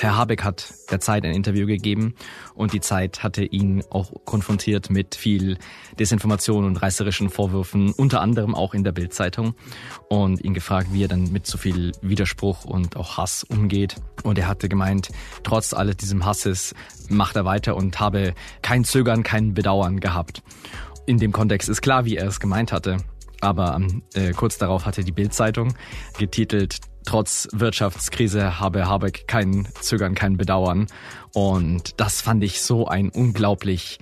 Herr Habeck hat der Zeit ein Interview gegeben und die Zeit hatte ihn auch konfrontiert mit viel Desinformation und reißerischen Vorwürfen, unter anderem auch in der Bildzeitung und ihn gefragt, wie er dann mit so viel Widerspruch und auch Hass umgeht. Und er hatte gemeint, trotz alles diesem Hasses macht er weiter und habe kein Zögern, kein Bedauern gehabt. In dem Kontext ist klar, wie er es gemeint hatte. Aber äh, kurz darauf hatte die Bildzeitung getitelt, trotz Wirtschaftskrise habe Habeck kein Zögern, kein Bedauern. Und das fand ich so ein unglaublich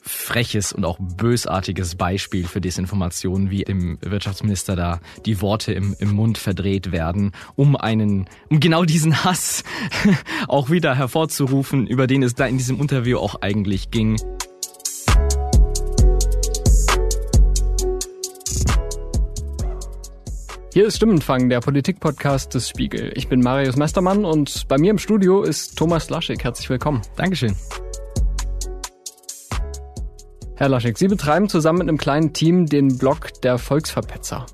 freches und auch bösartiges Beispiel für Desinformation, wie dem Wirtschaftsminister da die Worte im, im Mund verdreht werden, um einen, um genau diesen Hass auch wieder hervorzurufen, über den es da in diesem Interview auch eigentlich ging. Hier ist Stimmenfang, der Politikpodcast des Spiegel. Ich bin Marius Mestermann und bei mir im Studio ist Thomas Laschig. Herzlich willkommen. Dankeschön. Herr Laschig, Sie betreiben zusammen mit einem kleinen Team den Blog der Volksverpetzer.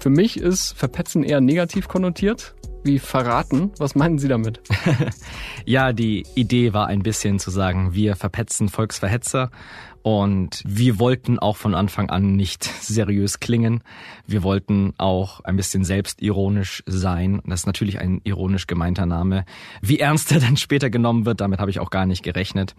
Für mich ist Verpetzen eher negativ konnotiert wie verraten. Was meinen Sie damit? ja, die Idee war ein bisschen zu sagen, wir verpetzen Volksverhetzer und wir wollten auch von Anfang an nicht seriös klingen. Wir wollten auch ein bisschen selbstironisch sein. Das ist natürlich ein ironisch gemeinter Name. Wie ernst er dann später genommen wird, damit habe ich auch gar nicht gerechnet.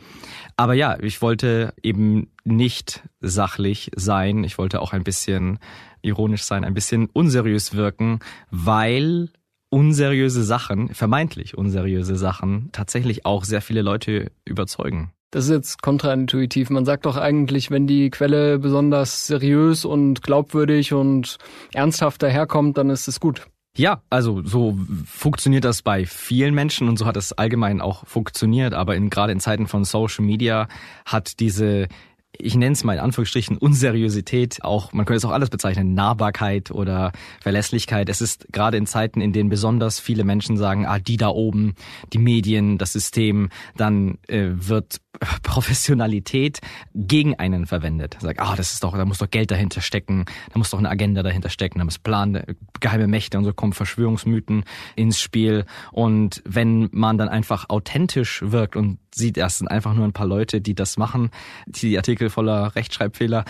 Aber ja, ich wollte eben nicht sachlich sein. Ich wollte auch ein bisschen ironisch sein, ein bisschen unseriös wirken, weil unseriöse Sachen, vermeintlich unseriöse Sachen, tatsächlich auch sehr viele Leute überzeugen. Das ist jetzt kontraintuitiv. Man sagt doch eigentlich, wenn die Quelle besonders seriös und glaubwürdig und ernsthaft daherkommt, dann ist es gut. Ja, also so funktioniert das bei vielen Menschen und so hat es allgemein auch funktioniert. Aber in, gerade in Zeiten von Social Media hat diese ich nenne es mal in Anführungsstrichen Unseriosität, auch man könnte es auch alles bezeichnen, Nahbarkeit oder Verlässlichkeit. Es ist gerade in Zeiten, in denen besonders viele Menschen sagen, ah, die da oben, die Medien, das System, dann äh, wird Professionalität gegen einen verwendet. Sagt, ah, das ist doch, da muss doch Geld dahinter stecken, da muss doch eine Agenda dahinter stecken, da muss Plan, geheime Mächte und so kommen Verschwörungsmythen ins Spiel. Und wenn man dann einfach authentisch wirkt und sieht, das sind einfach nur ein paar Leute, die das machen, die Artikel voller Rechtschreibfehler,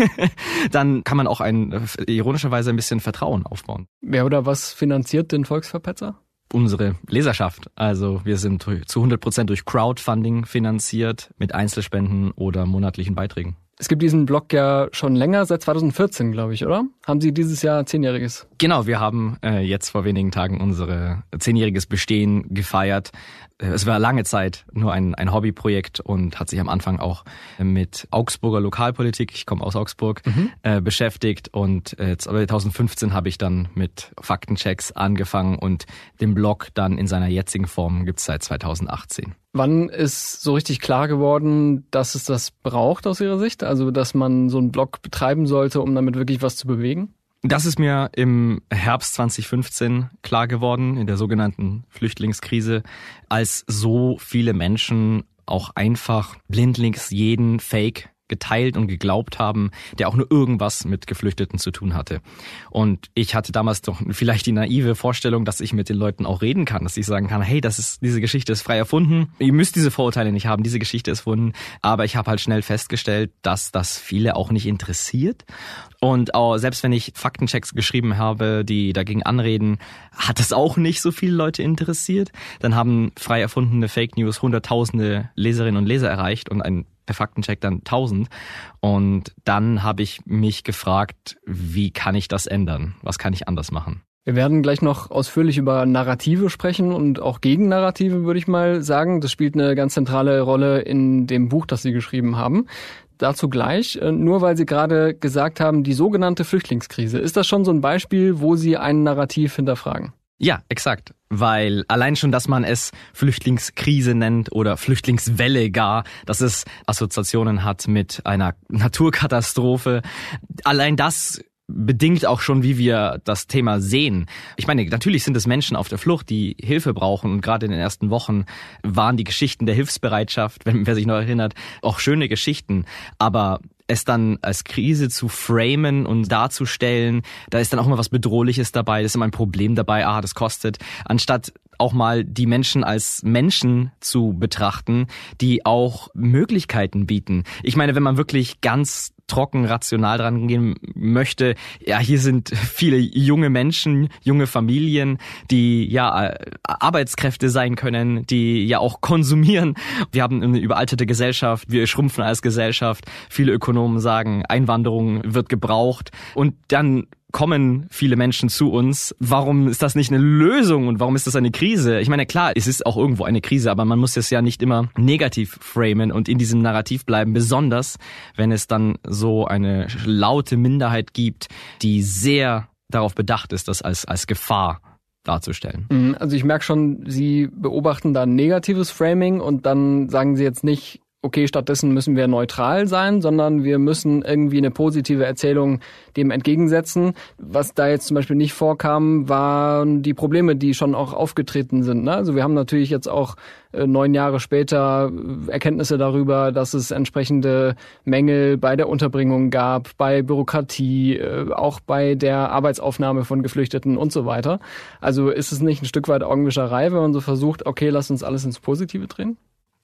dann kann man auch ein, ironischerweise ein bisschen Vertrauen aufbauen. Wer oder was finanziert den Volksverpetzer? Unsere Leserschaft. Also wir sind zu 100 Prozent durch Crowdfunding finanziert mit Einzelspenden oder monatlichen Beiträgen. Es gibt diesen Blog ja schon länger, seit 2014, glaube ich, oder? Haben Sie dieses Jahr zehnjähriges? Genau, wir haben äh, jetzt vor wenigen Tagen unsere zehnjähriges Bestehen gefeiert. Es war lange Zeit nur ein, ein Hobbyprojekt und hat sich am Anfang auch mit Augsburger Lokalpolitik, ich komme aus Augsburg, mhm. äh, beschäftigt. Und äh, 2015 habe ich dann mit Faktenchecks angefangen und den Blog dann in seiner jetzigen Form gibt's seit 2018. Wann ist so richtig klar geworden, dass es das braucht aus Ihrer Sicht? Also, dass man so einen Blog betreiben sollte, um damit wirklich was zu bewegen? Das ist mir im Herbst 2015 klar geworden, in der sogenannten Flüchtlingskrise, als so viele Menschen auch einfach blindlings jeden Fake geteilt und geglaubt haben, der auch nur irgendwas mit Geflüchteten zu tun hatte. Und ich hatte damals doch vielleicht die naive Vorstellung, dass ich mit den Leuten auch reden kann, dass ich sagen kann, hey, das ist diese Geschichte ist frei erfunden. Ihr müsst diese Vorurteile nicht haben, diese Geschichte ist erfunden. Aber ich habe halt schnell festgestellt, dass das viele auch nicht interessiert. Und auch selbst wenn ich Faktenchecks geschrieben habe, die dagegen anreden, hat das auch nicht so viele Leute interessiert. Dann haben frei erfundene Fake News hunderttausende Leserinnen und Leser erreicht und ein per Faktencheck dann 1000. Und dann habe ich mich gefragt, wie kann ich das ändern? Was kann ich anders machen? Wir werden gleich noch ausführlich über Narrative sprechen und auch Gegennarrative, würde ich mal sagen. Das spielt eine ganz zentrale Rolle in dem Buch, das Sie geschrieben haben. Dazu gleich, äh, nur weil Sie gerade gesagt haben, die sogenannte Flüchtlingskrise. Ist das schon so ein Beispiel, wo Sie ein Narrativ hinterfragen? Ja, exakt. Weil allein schon, dass man es Flüchtlingskrise nennt oder Flüchtlingswelle gar, dass es Assoziationen hat mit einer Naturkatastrophe, allein das bedingt auch schon, wie wir das Thema sehen. Ich meine, natürlich sind es Menschen auf der Flucht, die Hilfe brauchen und gerade in den ersten Wochen waren die Geschichten der Hilfsbereitschaft, wenn wer sich noch erinnert, auch schöne Geschichten. Aber es dann als Krise zu framen und darzustellen, da ist dann auch mal was Bedrohliches dabei, da ist immer ein Problem dabei, ah, das kostet, anstatt auch mal die Menschen als Menschen zu betrachten, die auch Möglichkeiten bieten. Ich meine, wenn man wirklich ganz trocken rational dran gehen möchte, ja, hier sind viele junge Menschen, junge Familien, die ja äh, Arbeitskräfte sein können, die ja auch konsumieren. Wir haben eine überaltete Gesellschaft, wir schrumpfen als Gesellschaft. Viele Ökonomen sagen, Einwanderung wird gebraucht und dann kommen viele Menschen zu uns. Warum ist das nicht eine Lösung und warum ist das eine Krise? Ich meine, klar, es ist auch irgendwo eine Krise, aber man muss es ja nicht immer negativ framen und in diesem Narrativ bleiben, besonders wenn es dann so eine laute Minderheit gibt, die sehr darauf bedacht ist, das als, als Gefahr darzustellen. Mhm, also ich merke schon, Sie beobachten da negatives Framing und dann sagen Sie jetzt nicht, okay, stattdessen müssen wir neutral sein, sondern wir müssen irgendwie eine positive Erzählung dem entgegensetzen. Was da jetzt zum Beispiel nicht vorkam, waren die Probleme, die schon auch aufgetreten sind. Ne? Also wir haben natürlich jetzt auch äh, neun Jahre später äh, Erkenntnisse darüber, dass es entsprechende Mängel bei der Unterbringung gab, bei Bürokratie, äh, auch bei der Arbeitsaufnahme von Geflüchteten und so weiter. Also ist es nicht ein Stück weit Augenwischerei, wenn man so versucht, okay, lass uns alles ins Positive drehen?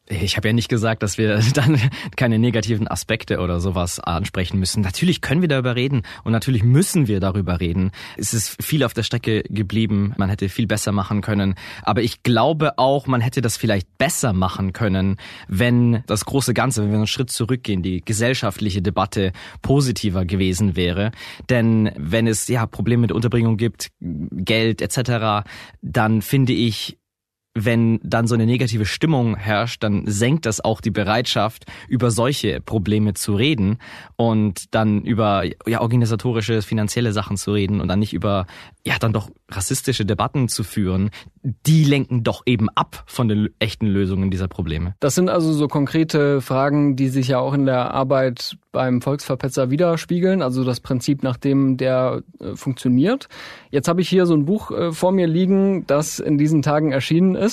Ich habe ja nicht gesagt, dass wir dann keine negativen Aspekte oder sowas ansprechen müssen. Natürlich können wir darüber reden und natürlich müssen wir darüber reden. Es ist viel auf der Strecke geblieben. Man hätte viel besser machen können. Aber ich glaube auch, man hätte das vielleicht besser machen können, wenn das große Ganze, wenn wir einen Schritt zurückgehen, die gesellschaftliche Debatte positiver gewesen wäre. Denn wenn es ja Probleme mit Unterbringung gibt, Geld etc., dann finde ich, wenn dann so eine negative Stimmung herrscht, dann senkt das auch die Bereitschaft, über solche Probleme zu reden und dann über ja, organisatorische, finanzielle Sachen zu reden und dann nicht über ja dann doch rassistische Debatten zu führen, die lenken doch eben ab von den echten Lösungen dieser Probleme. Das sind also so konkrete Fragen, die sich ja auch in der Arbeit beim Volksverpetzer widerspiegeln, also das Prinzip, nach dem der äh, funktioniert. Jetzt habe ich hier so ein Buch äh, vor mir liegen, das in diesen Tagen erschienen ist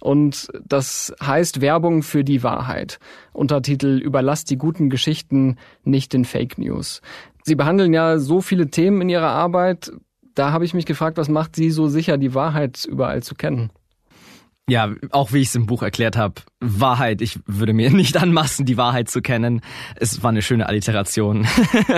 und das heißt Werbung für die Wahrheit. Untertitel Überlasst die guten Geschichten nicht in Fake News. Sie behandeln ja so viele Themen in Ihrer Arbeit. Da habe ich mich gefragt, was macht Sie so sicher, die Wahrheit überall zu kennen? Ja, auch wie ich es im Buch erklärt habe, Wahrheit, ich würde mir nicht anmaßen, die Wahrheit zu kennen. Es war eine schöne Alliteration.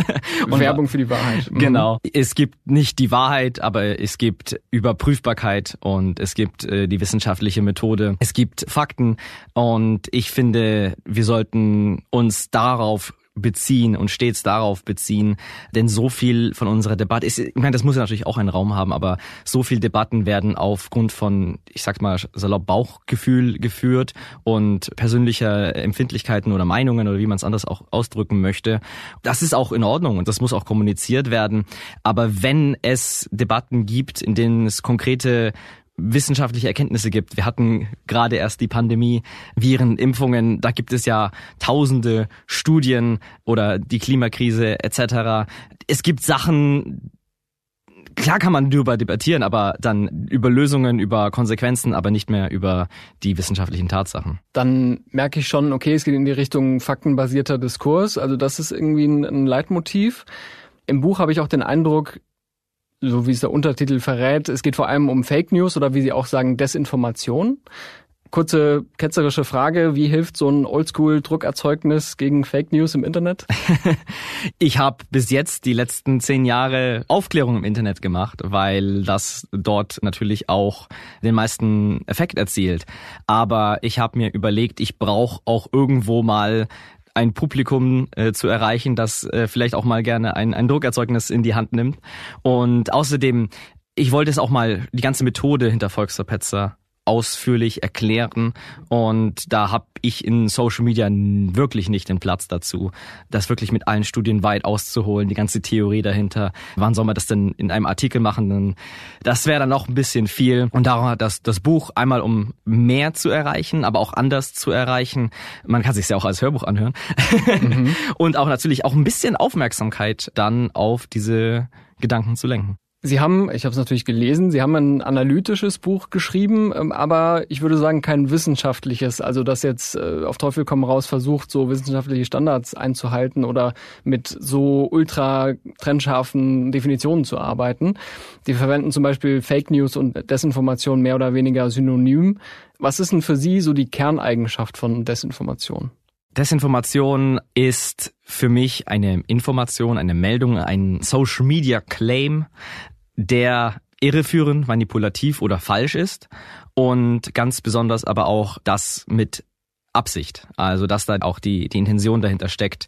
Und Werbung für die Wahrheit. Mhm. Genau. Es gibt nicht die Wahrheit, aber es gibt Überprüfbarkeit und es gibt äh, die wissenschaftliche Methode. Es gibt Fakten und ich finde, wir sollten uns darauf beziehen und stets darauf beziehen, denn so viel von unserer Debatte ist, ich meine, das muss ja natürlich auch einen Raum haben, aber so viel Debatten werden aufgrund von, ich sag mal, salopp Bauchgefühl geführt und persönlicher Empfindlichkeiten oder Meinungen oder wie man es anders auch ausdrücken möchte. Das ist auch in Ordnung und das muss auch kommuniziert werden. Aber wenn es Debatten gibt, in denen es konkrete wissenschaftliche Erkenntnisse gibt. Wir hatten gerade erst die Pandemie, Viren, Impfungen, da gibt es ja tausende Studien oder die Klimakrise etc. Es gibt Sachen, klar kann man darüber debattieren, aber dann über Lösungen, über Konsequenzen, aber nicht mehr über die wissenschaftlichen Tatsachen. Dann merke ich schon, okay, es geht in die Richtung faktenbasierter Diskurs. Also das ist irgendwie ein Leitmotiv. Im Buch habe ich auch den Eindruck, so wie es der Untertitel verrät, es geht vor allem um Fake News oder wie Sie auch sagen, Desinformation. Kurze ketzerische Frage, wie hilft so ein Oldschool-Druckerzeugnis gegen Fake News im Internet? ich habe bis jetzt die letzten zehn Jahre Aufklärung im Internet gemacht, weil das dort natürlich auch den meisten Effekt erzielt. Aber ich habe mir überlegt, ich brauche auch irgendwo mal ein Publikum äh, zu erreichen, das äh, vielleicht auch mal gerne ein, ein Druckerzeugnis in die Hand nimmt. Und außerdem, ich wollte es auch mal die ganze Methode hinter Volksverpetzer ausführlich erklären und da habe ich in Social Media wirklich nicht den Platz dazu, das wirklich mit allen Studien weit auszuholen, die ganze Theorie dahinter. Wann soll man das denn in einem Artikel machen? Das wäre dann noch ein bisschen viel und darum hat das, das Buch einmal um mehr zu erreichen, aber auch anders zu erreichen. Man kann sich ja auch als Hörbuch anhören mhm. und auch natürlich auch ein bisschen Aufmerksamkeit dann auf diese Gedanken zu lenken. Sie haben, ich habe es natürlich gelesen, Sie haben ein analytisches Buch geschrieben, ähm, aber ich würde sagen kein wissenschaftliches, also das jetzt äh, auf Teufel komm raus versucht, so wissenschaftliche Standards einzuhalten oder mit so ultra trennscharfen Definitionen zu arbeiten. Sie verwenden zum Beispiel Fake News und Desinformation mehr oder weniger synonym. Was ist denn für Sie so die Kerneigenschaft von Desinformation? Desinformation ist für mich eine Information, eine Meldung, ein Social Media Claim, der irreführend, manipulativ oder falsch ist und ganz besonders aber auch das mit Absicht, also dass da auch die, die Intention dahinter steckt,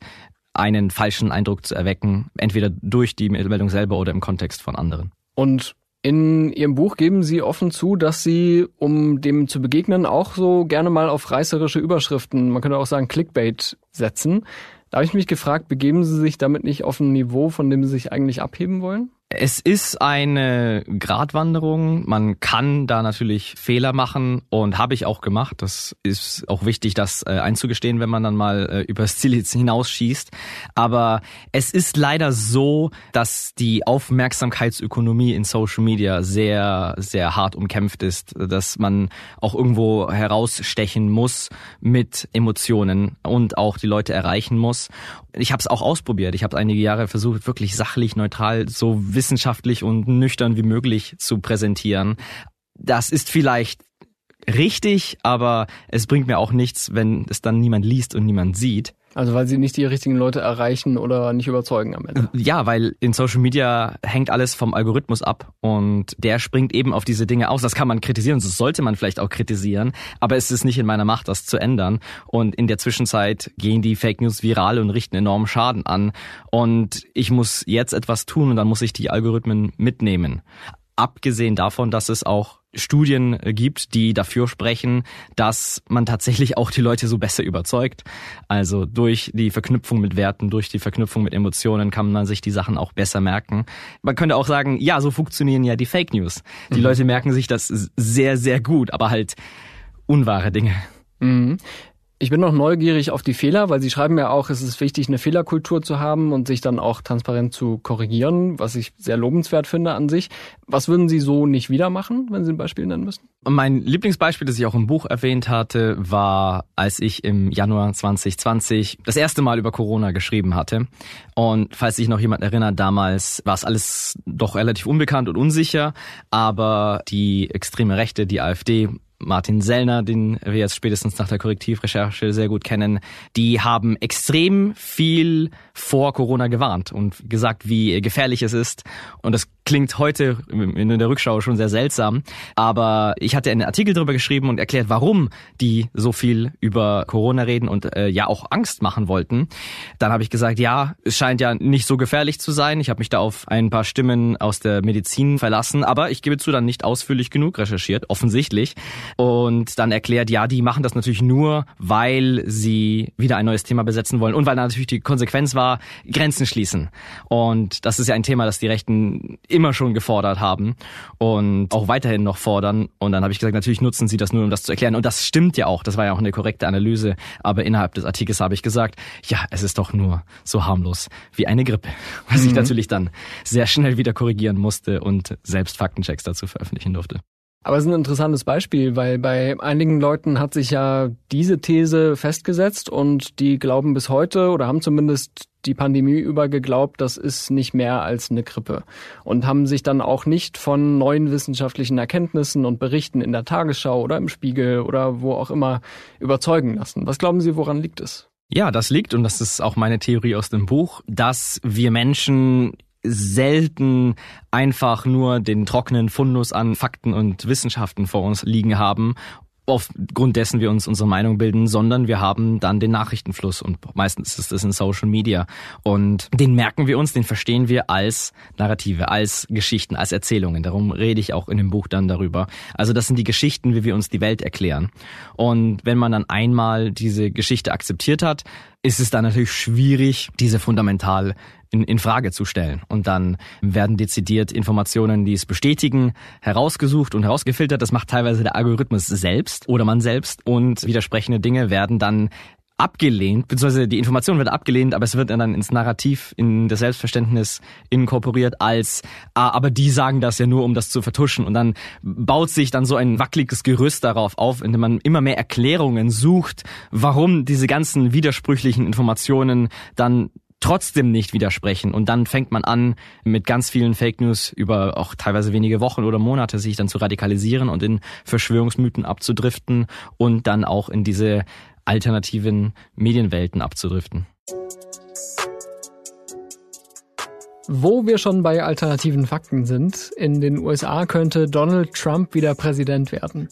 einen falschen Eindruck zu erwecken, entweder durch die Meldung selber oder im Kontext von anderen. Und in Ihrem Buch geben Sie offen zu, dass Sie, um dem zu begegnen, auch so gerne mal auf reißerische Überschriften, man könnte auch sagen Clickbait setzen. Da habe ich mich gefragt, begeben Sie sich damit nicht auf ein Niveau, von dem Sie sich eigentlich abheben wollen? Es ist eine Gratwanderung. Man kann da natürlich Fehler machen und habe ich auch gemacht. Das ist auch wichtig, das äh, einzugestehen, wenn man dann mal äh, übers Ziel hinausschießt. Aber es ist leider so, dass die Aufmerksamkeitsökonomie in Social Media sehr, sehr hart umkämpft ist, dass man auch irgendwo herausstechen muss mit Emotionen und auch die Leute erreichen muss. Ich habe es auch ausprobiert. Ich habe einige Jahre versucht, wirklich sachlich, neutral, so wissenschaftlich und nüchtern wie möglich zu präsentieren. Das ist vielleicht richtig, aber es bringt mir auch nichts, wenn es dann niemand liest und niemand sieht. Also weil sie nicht die richtigen Leute erreichen oder nicht überzeugen am Ende. Ja, weil in Social Media hängt alles vom Algorithmus ab und der springt eben auf diese Dinge aus. Das kann man kritisieren, das sollte man vielleicht auch kritisieren, aber es ist nicht in meiner Macht, das zu ändern. Und in der Zwischenzeit gehen die Fake News viral und richten enormen Schaden an. Und ich muss jetzt etwas tun und dann muss ich die Algorithmen mitnehmen. Abgesehen davon, dass es auch Studien äh, gibt, die dafür sprechen, dass man tatsächlich auch die Leute so besser überzeugt. Also durch die Verknüpfung mit Werten, durch die Verknüpfung mit Emotionen kann man sich die Sachen auch besser merken. Man könnte auch sagen, ja, so funktionieren ja die Fake News. Die mhm. Leute merken sich das sehr, sehr gut, aber halt unwahre Dinge. Mhm. Ich bin noch neugierig auf die Fehler, weil Sie schreiben ja auch, es ist wichtig, eine Fehlerkultur zu haben und sich dann auch transparent zu korrigieren, was ich sehr lobenswert finde an sich. Was würden Sie so nicht wieder machen, wenn Sie ein Beispiel nennen müssen? Mein Lieblingsbeispiel, das ich auch im Buch erwähnt hatte, war, als ich im Januar 2020 das erste Mal über Corona geschrieben hatte. Und falls sich noch jemand erinnert, damals war es alles doch relativ unbekannt und unsicher, aber die extreme Rechte, die AfD, Martin Sellner, den wir jetzt spätestens nach der Korrektivrecherche sehr gut kennen, die haben extrem viel vor Corona gewarnt und gesagt, wie gefährlich es ist. Und das klingt heute in der Rückschau schon sehr seltsam. Aber ich hatte einen Artikel darüber geschrieben und erklärt, warum die so viel über Corona reden und äh, ja auch Angst machen wollten. Dann habe ich gesagt, ja, es scheint ja nicht so gefährlich zu sein. Ich habe mich da auf ein paar Stimmen aus der Medizin verlassen, aber ich gebe zu, dann nicht ausführlich genug recherchiert, offensichtlich. Und dann erklärt, ja, die machen das natürlich nur, weil sie wieder ein neues Thema besetzen wollen und weil natürlich die Konsequenz war, Grenzen schließen. Und das ist ja ein Thema, das die Rechten immer schon gefordert haben und auch weiterhin noch fordern. Und dann habe ich gesagt, natürlich nutzen sie das nur, um das zu erklären. Und das stimmt ja auch. Das war ja auch eine korrekte Analyse. Aber innerhalb des Artikels habe ich gesagt, ja, es ist doch nur so harmlos wie eine Grippe. Was mhm. ich natürlich dann sehr schnell wieder korrigieren musste und selbst Faktenchecks dazu veröffentlichen durfte. Aber es ist ein interessantes Beispiel, weil bei einigen Leuten hat sich ja diese These festgesetzt und die glauben bis heute oder haben zumindest die Pandemie über geglaubt, das ist nicht mehr als eine Grippe und haben sich dann auch nicht von neuen wissenschaftlichen Erkenntnissen und Berichten in der Tagesschau oder im Spiegel oder wo auch immer überzeugen lassen. Was glauben Sie, woran liegt es? Ja, das liegt, und das ist auch meine Theorie aus dem Buch, dass wir Menschen selten einfach nur den trockenen Fundus an Fakten und Wissenschaften vor uns liegen haben aufgrund dessen wir uns unsere Meinung bilden, sondern wir haben dann den Nachrichtenfluss und meistens ist das in Social Media und den merken wir uns, den verstehen wir als Narrative, als Geschichten, als Erzählungen. Darum rede ich auch in dem Buch dann darüber. Also das sind die Geschichten, wie wir uns die Welt erklären. Und wenn man dann einmal diese Geschichte akzeptiert hat, ist es dann natürlich schwierig, diese fundamental in, in Frage zu stellen. Und dann werden dezidiert Informationen, die es bestätigen, herausgesucht und herausgefiltert. Das macht teilweise der Algorithmus selbst oder man selbst. Und widersprechende Dinge werden dann abgelehnt, beziehungsweise die Information wird abgelehnt, aber es wird dann ins Narrativ, in das Selbstverständnis inkorporiert als, ah, aber die sagen das ja nur, um das zu vertuschen. Und dann baut sich dann so ein wackeliges Gerüst darauf auf, indem man immer mehr Erklärungen sucht, warum diese ganzen widersprüchlichen Informationen dann trotzdem nicht widersprechen. Und dann fängt man an, mit ganz vielen Fake News über auch teilweise wenige Wochen oder Monate sich dann zu radikalisieren und in Verschwörungsmythen abzudriften und dann auch in diese alternativen Medienwelten abzudriften. Wo wir schon bei alternativen Fakten sind, in den USA könnte Donald Trump wieder Präsident werden.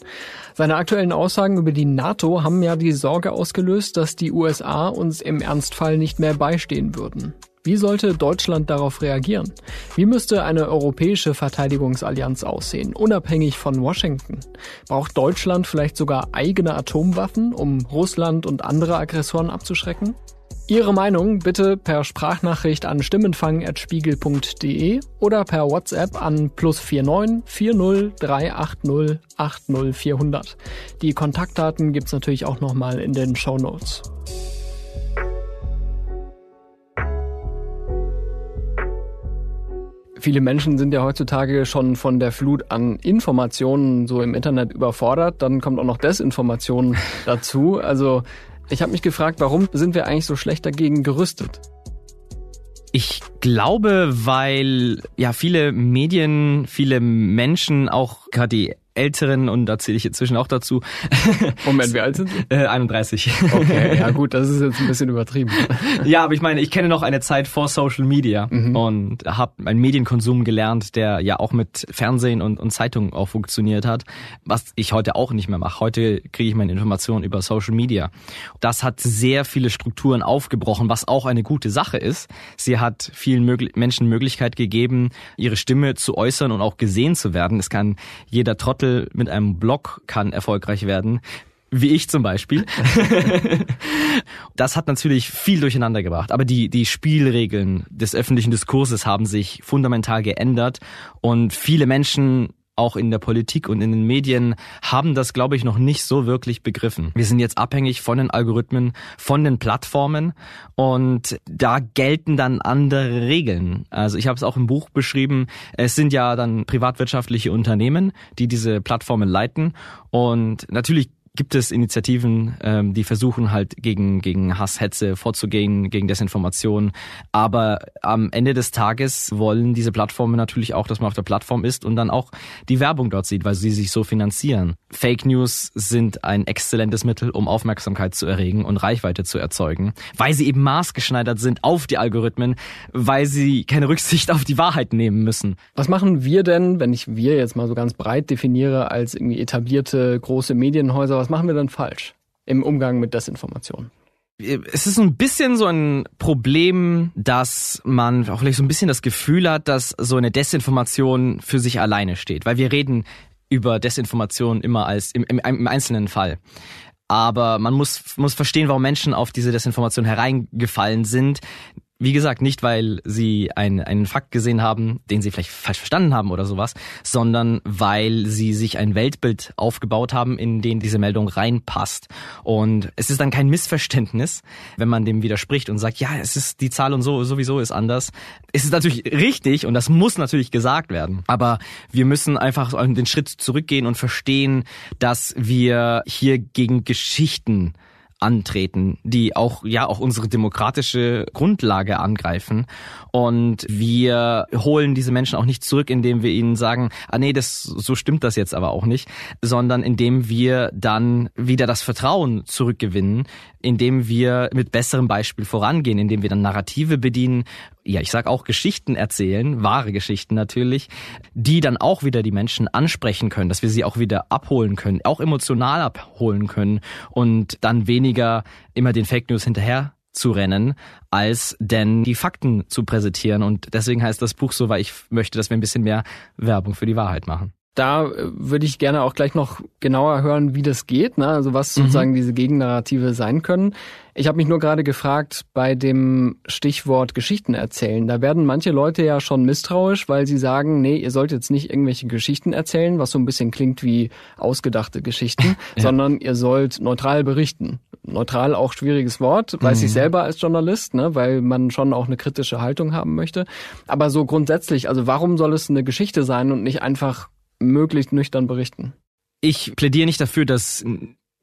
Seine aktuellen Aussagen über die NATO haben ja die Sorge ausgelöst, dass die USA uns im Ernstfall nicht mehr beistehen würden. Wie sollte Deutschland darauf reagieren? Wie müsste eine europäische Verteidigungsallianz aussehen, unabhängig von Washington? Braucht Deutschland vielleicht sogar eigene Atomwaffen, um Russland und andere Aggressoren abzuschrecken? Ihre Meinung bitte per Sprachnachricht an stimmenfang.spiegel.de oder per WhatsApp an plus 49 40 380 80 400. Die Kontaktdaten gibt's natürlich auch nochmal in den Show Notes. Viele Menschen sind ja heutzutage schon von der Flut an Informationen so im Internet überfordert. Dann kommt auch noch Desinformation dazu. Also ich habe mich gefragt, warum sind wir eigentlich so schlecht dagegen gerüstet? Ich glaube, weil ja viele Medien, viele Menschen, auch gerade die Älteren und da zähle ich inzwischen auch dazu. Moment, wie alt sind Sie? Äh, 31. Okay, ja gut, das ist jetzt ein bisschen übertrieben. ja, aber ich meine, ich kenne noch eine Zeit vor Social Media mhm. und habe einen Medienkonsum gelernt, der ja auch mit Fernsehen und, und Zeitungen auch funktioniert hat, was ich heute auch nicht mehr mache. Heute kriege ich meine Informationen über Social Media. Das hat sehr viele Strukturen aufgebrochen, was auch eine gute Sache ist. Sie hat vielen Möglich Menschen Möglichkeit gegeben, ihre Stimme zu äußern und auch gesehen zu werden. Es kann jeder Trottel mit einem Blog kann erfolgreich werden, wie ich zum Beispiel. das hat natürlich viel durcheinander gebracht. Aber die, die Spielregeln des öffentlichen Diskurses haben sich fundamental geändert und viele Menschen auch in der Politik und in den Medien haben das, glaube ich, noch nicht so wirklich begriffen. Wir sind jetzt abhängig von den Algorithmen, von den Plattformen und da gelten dann andere Regeln. Also ich habe es auch im Buch beschrieben, es sind ja dann privatwirtschaftliche Unternehmen, die diese Plattformen leiten und natürlich gibt es Initiativen, ähm, die versuchen halt gegen, gegen Hass, Hetze vorzugehen, gegen Desinformation. Aber am Ende des Tages wollen diese Plattformen natürlich auch, dass man auf der Plattform ist und dann auch die Werbung dort sieht, weil sie sich so finanzieren. Fake News sind ein exzellentes Mittel, um Aufmerksamkeit zu erregen und Reichweite zu erzeugen, weil sie eben maßgeschneidert sind auf die Algorithmen, weil sie keine Rücksicht auf die Wahrheit nehmen müssen. Was machen wir denn, wenn ich wir jetzt mal so ganz breit definiere als irgendwie etablierte große Medienhäuser, was machen wir dann falsch im Umgang mit Desinformation? es ist so ein bisschen so ein Problem, dass man auch vielleicht so ein bisschen das Gefühl hat, dass so eine Desinformation für sich alleine steht. Weil wir reden über Desinformation immer als im, im, im einzelnen Fall. Aber man muss, muss verstehen, warum Menschen auf diese Desinformation hereingefallen sind wie gesagt, nicht weil sie ein, einen Fakt gesehen haben, den sie vielleicht falsch verstanden haben oder sowas, sondern weil sie sich ein Weltbild aufgebaut haben, in den diese Meldung reinpasst. Und es ist dann kein Missverständnis, wenn man dem widerspricht und sagt, ja, es ist die Zahl und so sowieso ist anders. Es ist natürlich richtig und das muss natürlich gesagt werden. Aber wir müssen einfach den Schritt zurückgehen und verstehen, dass wir hier gegen Geschichten antreten, die auch ja auch unsere demokratische Grundlage angreifen. Und wir holen diese Menschen auch nicht zurück, indem wir ihnen sagen, ah nee, das so stimmt das jetzt aber auch nicht, sondern indem wir dann wieder das Vertrauen zurückgewinnen, indem wir mit besserem Beispiel vorangehen, indem wir dann Narrative bedienen, ja, ich sag auch Geschichten erzählen, wahre Geschichten natürlich, die dann auch wieder die Menschen ansprechen können, dass wir sie auch wieder abholen können, auch emotional abholen können und dann weniger immer den Fake News hinterher zu rennen, als denn die Fakten zu präsentieren. Und deswegen heißt das Buch so, weil ich möchte, dass wir ein bisschen mehr Werbung für die Wahrheit machen. Da äh, würde ich gerne auch gleich noch genauer hören, wie das geht, ne? also was mhm. sozusagen diese Gegennarrative sein können. Ich habe mich nur gerade gefragt bei dem Stichwort Geschichten erzählen. Da werden manche Leute ja schon misstrauisch, weil sie sagen, nee, ihr sollt jetzt nicht irgendwelche Geschichten erzählen, was so ein bisschen klingt wie ausgedachte Geschichten, ja. sondern ihr sollt neutral berichten. Neutral auch schwieriges Wort, weiß mhm. ich selber als Journalist, ne, weil man schon auch eine kritische Haltung haben möchte. Aber so grundsätzlich, also warum soll es eine Geschichte sein und nicht einfach möglichst nüchtern berichten? Ich plädiere nicht dafür, dass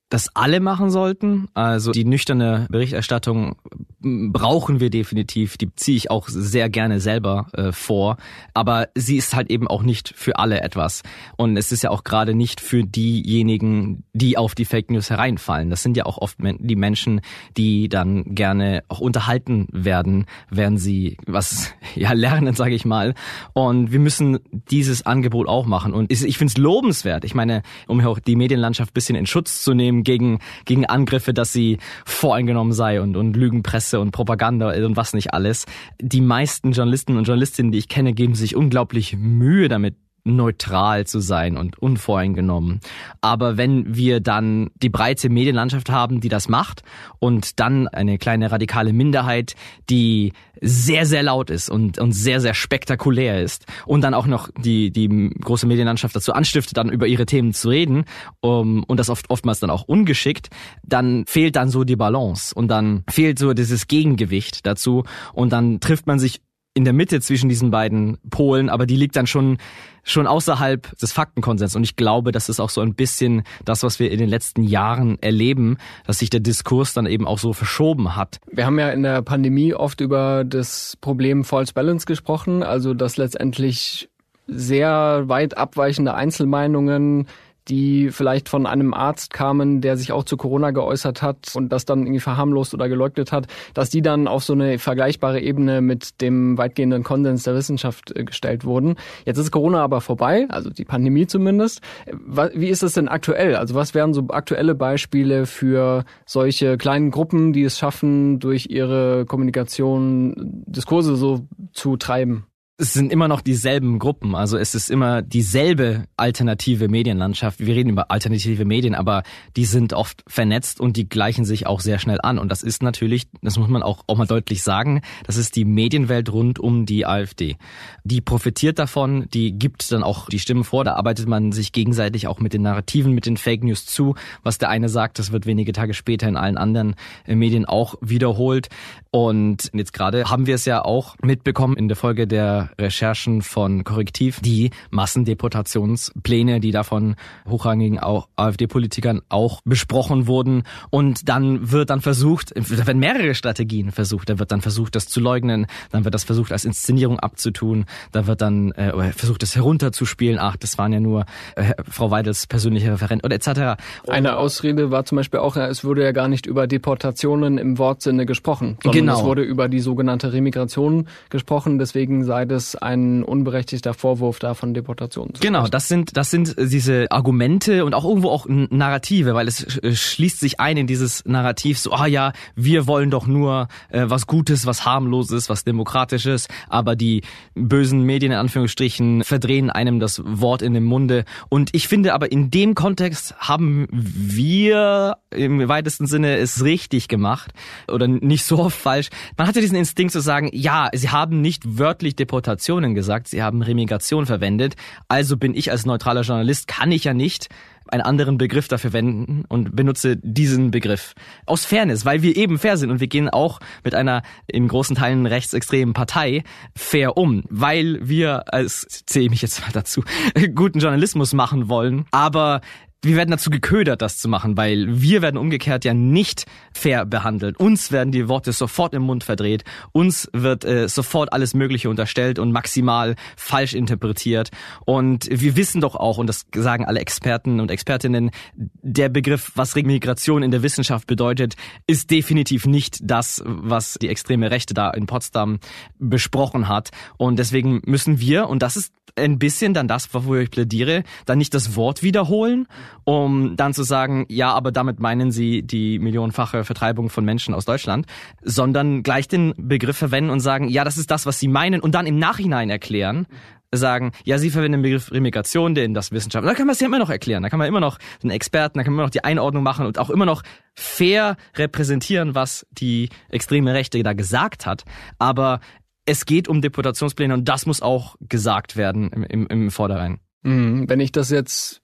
das alle machen sollten. Also die nüchterne Berichterstattung brauchen wir definitiv. Die ziehe ich auch sehr gerne selber äh, vor. Aber sie ist halt eben auch nicht für alle etwas. Und es ist ja auch gerade nicht für diejenigen, die auf die Fake News hereinfallen. Das sind ja auch oft die Menschen, die dann gerne auch unterhalten werden, während sie was ja lernen, sage ich mal. Und wir müssen dieses Angebot auch machen. Und ich finde es lobenswert. Ich meine, um auch die Medienlandschaft bisschen in Schutz zu nehmen, gegen, gegen Angriffe, dass sie voreingenommen sei und, und Lügenpresse und Propaganda und was nicht alles. Die meisten Journalisten und Journalistinnen, die ich kenne, geben sich unglaublich Mühe damit, neutral zu sein und unvoreingenommen. Aber wenn wir dann die breite Medienlandschaft haben, die das macht und dann eine kleine radikale Minderheit, die sehr, sehr laut ist und, und sehr, sehr spektakulär ist und dann auch noch die, die große Medienlandschaft dazu anstiftet, dann über ihre Themen zu reden um, und das oft, oftmals dann auch ungeschickt, dann fehlt dann so die Balance und dann fehlt so dieses Gegengewicht dazu und dann trifft man sich in der Mitte zwischen diesen beiden Polen, aber die liegt dann schon schon außerhalb des Faktenkonsens. Und ich glaube, das ist auch so ein bisschen das, was wir in den letzten Jahren erleben, dass sich der Diskurs dann eben auch so verschoben hat. Wir haben ja in der Pandemie oft über das Problem False Balance gesprochen, also dass letztendlich sehr weit abweichende Einzelmeinungen die vielleicht von einem Arzt kamen, der sich auch zu Corona geäußert hat und das dann irgendwie verharmlost oder geleugnet hat, dass die dann auf so eine vergleichbare Ebene mit dem weitgehenden Konsens der Wissenschaft äh, gestellt wurden. Jetzt ist Corona aber vorbei, also die Pandemie zumindest. Wie ist es denn aktuell? Also was wären so aktuelle Beispiele für solche kleinen Gruppen, die es schaffen, durch ihre Kommunikation Diskurse so zu treiben? Es sind immer noch dieselben Gruppen, also es ist immer dieselbe alternative Medienlandschaft. Wir reden über alternative Medien, aber die sind oft vernetzt und die gleichen sich auch sehr schnell an. Und das ist natürlich, das muss man auch, auch mal deutlich sagen, das ist die Medienwelt rund um die AfD. Die profitiert davon, die gibt dann auch die Stimmen vor, da arbeitet man sich gegenseitig auch mit den Narrativen, mit den Fake News zu. Was der eine sagt, das wird wenige Tage später in allen anderen äh, Medien auch wiederholt. Und jetzt gerade haben wir es ja auch mitbekommen in der Folge der Recherchen von Korrektiv die Massendeportationspläne, die da von hochrangigen AfD-Politikern auch besprochen wurden. Und dann wird dann versucht, da werden mehrere Strategien versucht. Da wird dann versucht, das zu leugnen. Dann wird das versucht, als Inszenierung abzutun. Da wird dann äh, versucht, das herunterzuspielen. Ach, das waren ja nur äh, Frau Weidels persönliche Referent oder etc. Eine Ausrede war zum Beispiel auch, es wurde ja gar nicht über Deportationen im Wortsinne gesprochen, sondern genau. es wurde über die sogenannte Remigration gesprochen. Deswegen sei das ein unberechtigter Vorwurf da von Deportationen. Genau, das sind das sind diese Argumente und auch irgendwo auch Narrative, weil es schließt sich ein in dieses Narrativ so, ah ja, wir wollen doch nur äh, was Gutes, was harmloses, was demokratisches, aber die bösen Medien in Anführungsstrichen verdrehen einem das Wort in den Munde und ich finde aber in dem Kontext haben wir im weitesten Sinne es richtig gemacht oder nicht so oft falsch. Man hatte diesen Instinkt zu sagen, ja, sie haben nicht wörtlich Deportation Deportationen gesagt, sie haben Remigration verwendet. Also bin ich als neutraler Journalist, kann ich ja nicht einen anderen Begriff dafür wenden und benutze diesen Begriff. Aus Fairness, weil wir eben fair sind und wir gehen auch mit einer in großen Teilen rechtsextremen Partei fair um, weil wir als, zähle ich mich jetzt mal dazu, guten Journalismus machen wollen, aber wir werden dazu geködert, das zu machen, weil wir werden umgekehrt ja nicht fair behandelt. Uns werden die Worte sofort im Mund verdreht, uns wird äh, sofort alles Mögliche unterstellt und maximal falsch interpretiert. Und wir wissen doch auch, und das sagen alle Experten und Expertinnen, der Begriff, was Migration in der Wissenschaft bedeutet, ist definitiv nicht das, was die extreme Rechte da in Potsdam besprochen hat. Und deswegen müssen wir, und das ist ein bisschen dann das, wofür ich plädiere, dann nicht das Wort wiederholen, um dann zu sagen, ja, aber damit meinen sie die millionenfache Vertreibung von Menschen aus Deutschland, sondern gleich den Begriff verwenden und sagen, ja, das ist das, was sie meinen und dann im Nachhinein erklären, sagen, ja, sie verwenden den Begriff Remigration, den das Wissenschaft. Da kann man es ja immer noch erklären. Da kann man immer noch den Experten, da kann man immer noch die Einordnung machen und auch immer noch fair repräsentieren, was die extreme Rechte da gesagt hat. Aber es geht um Deportationspläne und das muss auch gesagt werden im, im, im Vorderein. Mhm. Wenn ich das jetzt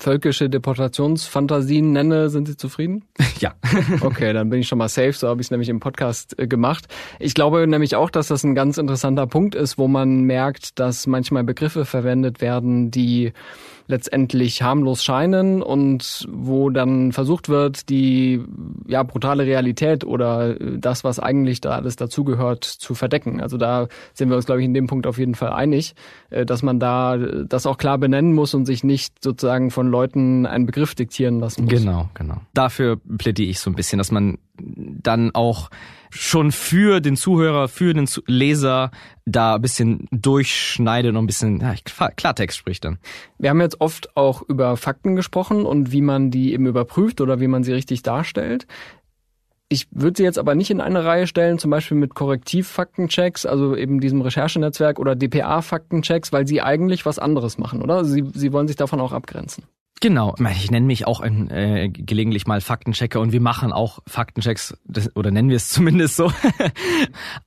völkische Deportationsfantasien nenne, sind Sie zufrieden? Ja. okay, dann bin ich schon mal safe, so habe ich es nämlich im Podcast äh, gemacht. Ich glaube nämlich auch, dass das ein ganz interessanter Punkt ist, wo man merkt, dass manchmal Begriffe verwendet werden, die letztendlich harmlos scheinen und wo dann versucht wird, die ja brutale Realität oder das, was eigentlich da alles dazugehört, zu verdecken. Also da sind wir uns, glaube ich, in dem Punkt auf jeden Fall einig, äh, dass man da das auch klar benennen muss und sich nicht sozusagen von Leuten einen Begriff diktieren lassen muss. Genau, genau. Dafür plädiere ich so ein bisschen, dass man dann auch schon für den Zuhörer, für den Leser da ein bisschen durchschneidet und ein bisschen ja, Klartext spricht dann. Wir haben jetzt oft auch über Fakten gesprochen und wie man die eben überprüft oder wie man sie richtig darstellt. Ich würde sie jetzt aber nicht in eine Reihe stellen, zum Beispiel mit Korrektivfaktenchecks, also eben diesem Recherchenetzwerk oder DPA-Faktenchecks, weil sie eigentlich was anderes machen, oder? Sie, sie wollen sich davon auch abgrenzen. Genau, ich nenne mich auch ein, äh, gelegentlich mal Faktenchecker und wir machen auch Faktenchecks, das, oder nennen wir es zumindest so.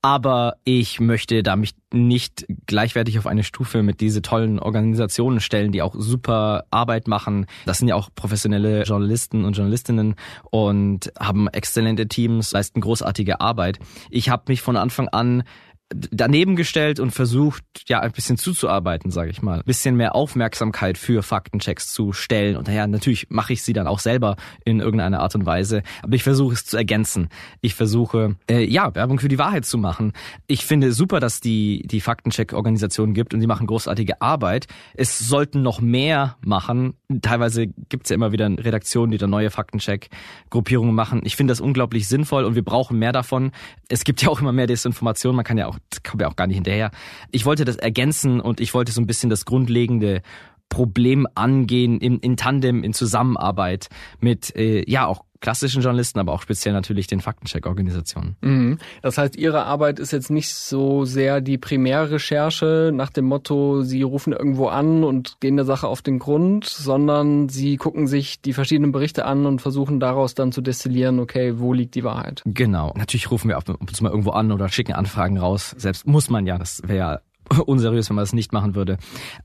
Aber ich möchte da mich nicht gleichwertig auf eine Stufe mit diese tollen Organisationen stellen, die auch super Arbeit machen. Das sind ja auch professionelle Journalisten und Journalistinnen und haben exzellente Teams, leisten großartige Arbeit. Ich habe mich von Anfang an daneben gestellt und versucht, ja, ein bisschen zuzuarbeiten, sage ich mal. Ein bisschen mehr Aufmerksamkeit für Faktenchecks zu stellen. Und naja, natürlich mache ich sie dann auch selber in irgendeiner Art und Weise. Aber ich versuche es zu ergänzen. Ich versuche, äh, ja, Werbung für die Wahrheit zu machen. Ich finde super, dass die, die Faktencheck-Organisation gibt und die machen großartige Arbeit. Es sollten noch mehr machen. Teilweise gibt's ja immer wieder Redaktionen, die da neue Faktencheck-Gruppierungen machen. Ich finde das unglaublich sinnvoll und wir brauchen mehr davon. Es gibt ja auch immer mehr Desinformation. Man kann ja auch kommt ja auch gar nicht hinterher. Ich wollte das ergänzen und ich wollte so ein bisschen das grundlegende Problem angehen in, in Tandem, in Zusammenarbeit mit äh, ja auch klassischen Journalisten, aber auch speziell natürlich den Faktencheck-Organisationen. Mhm. Das heißt, Ihre Arbeit ist jetzt nicht so sehr die Primärrecherche nach dem Motto, Sie rufen irgendwo an und gehen der Sache auf den Grund, sondern Sie gucken sich die verschiedenen Berichte an und versuchen daraus dann zu destillieren, okay, wo liegt die Wahrheit? Genau. Natürlich rufen wir ab und zu mal irgendwo an oder schicken Anfragen raus. Selbst muss man ja, das wäre ja unseriös, wenn man das nicht machen würde.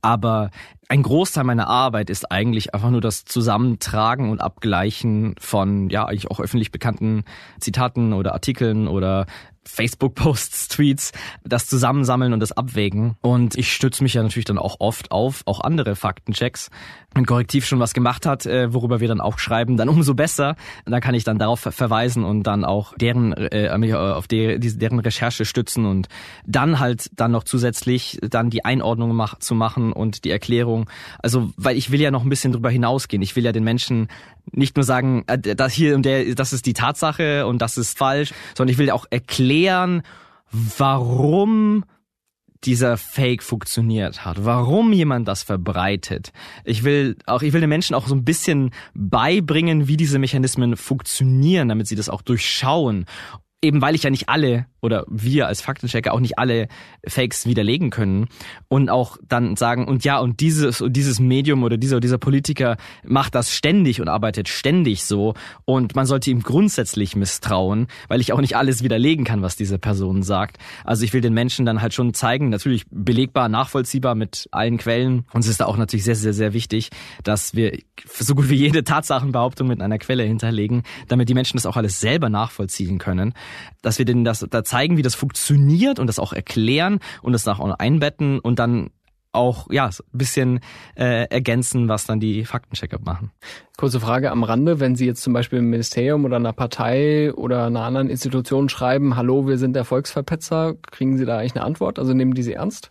Aber ein Großteil meiner Arbeit ist eigentlich einfach nur das Zusammentragen und Abgleichen von ja eigentlich auch öffentlich bekannten Zitaten oder Artikeln oder Facebook-Posts, Tweets, das Zusammensammeln und das Abwägen. Und ich stütze mich ja natürlich dann auch oft auf auch andere Faktenchecks. Wenn Korrektiv schon was gemacht hat, äh, worüber wir dann auch schreiben, dann umso besser. Dann kann ich dann darauf verweisen und dann auch deren äh, mich auf deren Recherche stützen und dann halt dann noch zusätzlich dann die Einordnung mach, zu machen und die Erklärung. Also, weil ich will ja noch ein bisschen drüber hinausgehen. Ich will ja den Menschen nicht nur sagen, äh, das hier und der, das ist die Tatsache und das ist falsch, sondern ich will auch erklären, warum dieser Fake funktioniert hat, warum jemand das verbreitet. Ich will auch, ich will den Menschen auch so ein bisschen beibringen, wie diese Mechanismen funktionieren, damit sie das auch durchschauen eben weil ich ja nicht alle oder wir als Faktenchecker auch nicht alle Fakes widerlegen können und auch dann sagen und ja und dieses und dieses Medium oder dieser dieser Politiker macht das ständig und arbeitet ständig so und man sollte ihm grundsätzlich misstrauen, weil ich auch nicht alles widerlegen kann, was diese Person sagt. Also ich will den Menschen dann halt schon zeigen, natürlich belegbar, nachvollziehbar mit allen Quellen. Uns ist da auch natürlich sehr sehr sehr wichtig, dass wir so gut wie jede Tatsachenbehauptung mit einer Quelle hinterlegen, damit die Menschen das auch alles selber nachvollziehen können dass wir denen das da zeigen, wie das funktioniert und das auch erklären und das auch einbetten und dann auch ja ein bisschen äh, ergänzen, was dann die Faktenchecker machen. Kurze Frage am Rande, wenn Sie jetzt zum Beispiel im Ministerium oder einer Partei oder einer anderen Institution schreiben, hallo, wir sind der Volksverpetzer, kriegen Sie da eigentlich eine Antwort? Also nehmen die Sie ernst?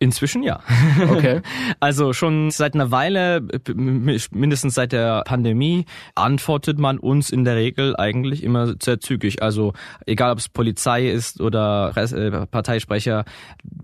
Inzwischen ja. Okay. Also schon seit einer Weile, mindestens seit der Pandemie, antwortet man uns in der Regel eigentlich immer sehr zügig. Also egal ob es Polizei ist oder äh, Parteisprecher,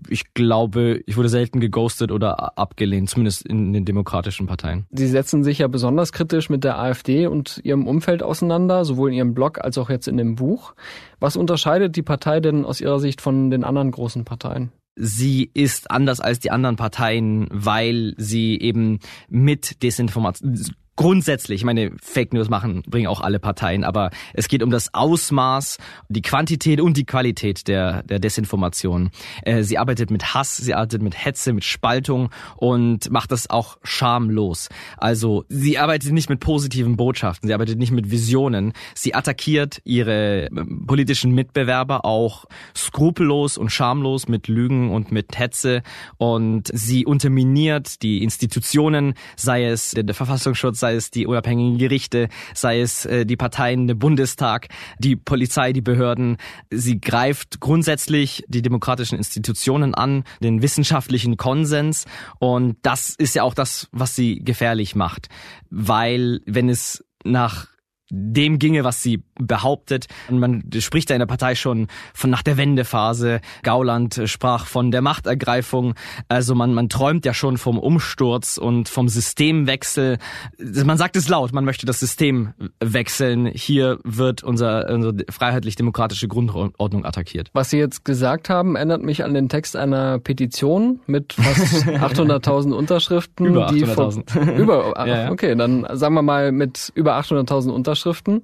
ich glaube, ich wurde selten geghostet oder abgelehnt, zumindest in den demokratischen Parteien. Sie setzen sich ja besonders kritisch mit der AfD und ihrem Umfeld auseinander, sowohl in Ihrem Blog als auch jetzt in dem Buch. Was unterscheidet die Partei denn aus Ihrer Sicht von den anderen großen Parteien? Sie ist anders als die anderen Parteien, weil sie eben mit Desinformation grundsätzlich, ich meine, Fake News machen, bringen auch alle Parteien, aber es geht um das Ausmaß, die Quantität und die Qualität der, der Desinformation. Äh, sie arbeitet mit Hass, sie arbeitet mit Hetze, mit Spaltung und macht das auch schamlos. Also sie arbeitet nicht mit positiven Botschaften, sie arbeitet nicht mit Visionen, sie attackiert ihre ähm, politischen Mitbewerber auch skrupellos und schamlos mit Lügen und mit Hetze und sie unterminiert die Institutionen, sei es der, der Verfassungsschutz, sei es die unabhängigen Gerichte, sei es äh, die Parteien, der Bundestag, die Polizei, die Behörden. Sie greift grundsätzlich die demokratischen Institutionen an, den wissenschaftlichen Konsens und das ist ja auch das, was sie gefährlich macht, weil wenn es nach dem ginge, was sie behauptet. Und man spricht da in der Partei schon von nach der Wendephase. Gauland sprach von der Machtergreifung. Also man, man träumt ja schon vom Umsturz und vom Systemwechsel. Man sagt es laut, man möchte das System wechseln. Hier wird unser, unsere freiheitlich-demokratische Grundordnung attackiert. Was Sie jetzt gesagt haben, erinnert mich an den Text einer Petition mit fast 800.000 Unterschriften. Über 800.000. Über, ja, ja. okay, dann sagen wir mal mit über 800.000 Unterschriften Unterschriften,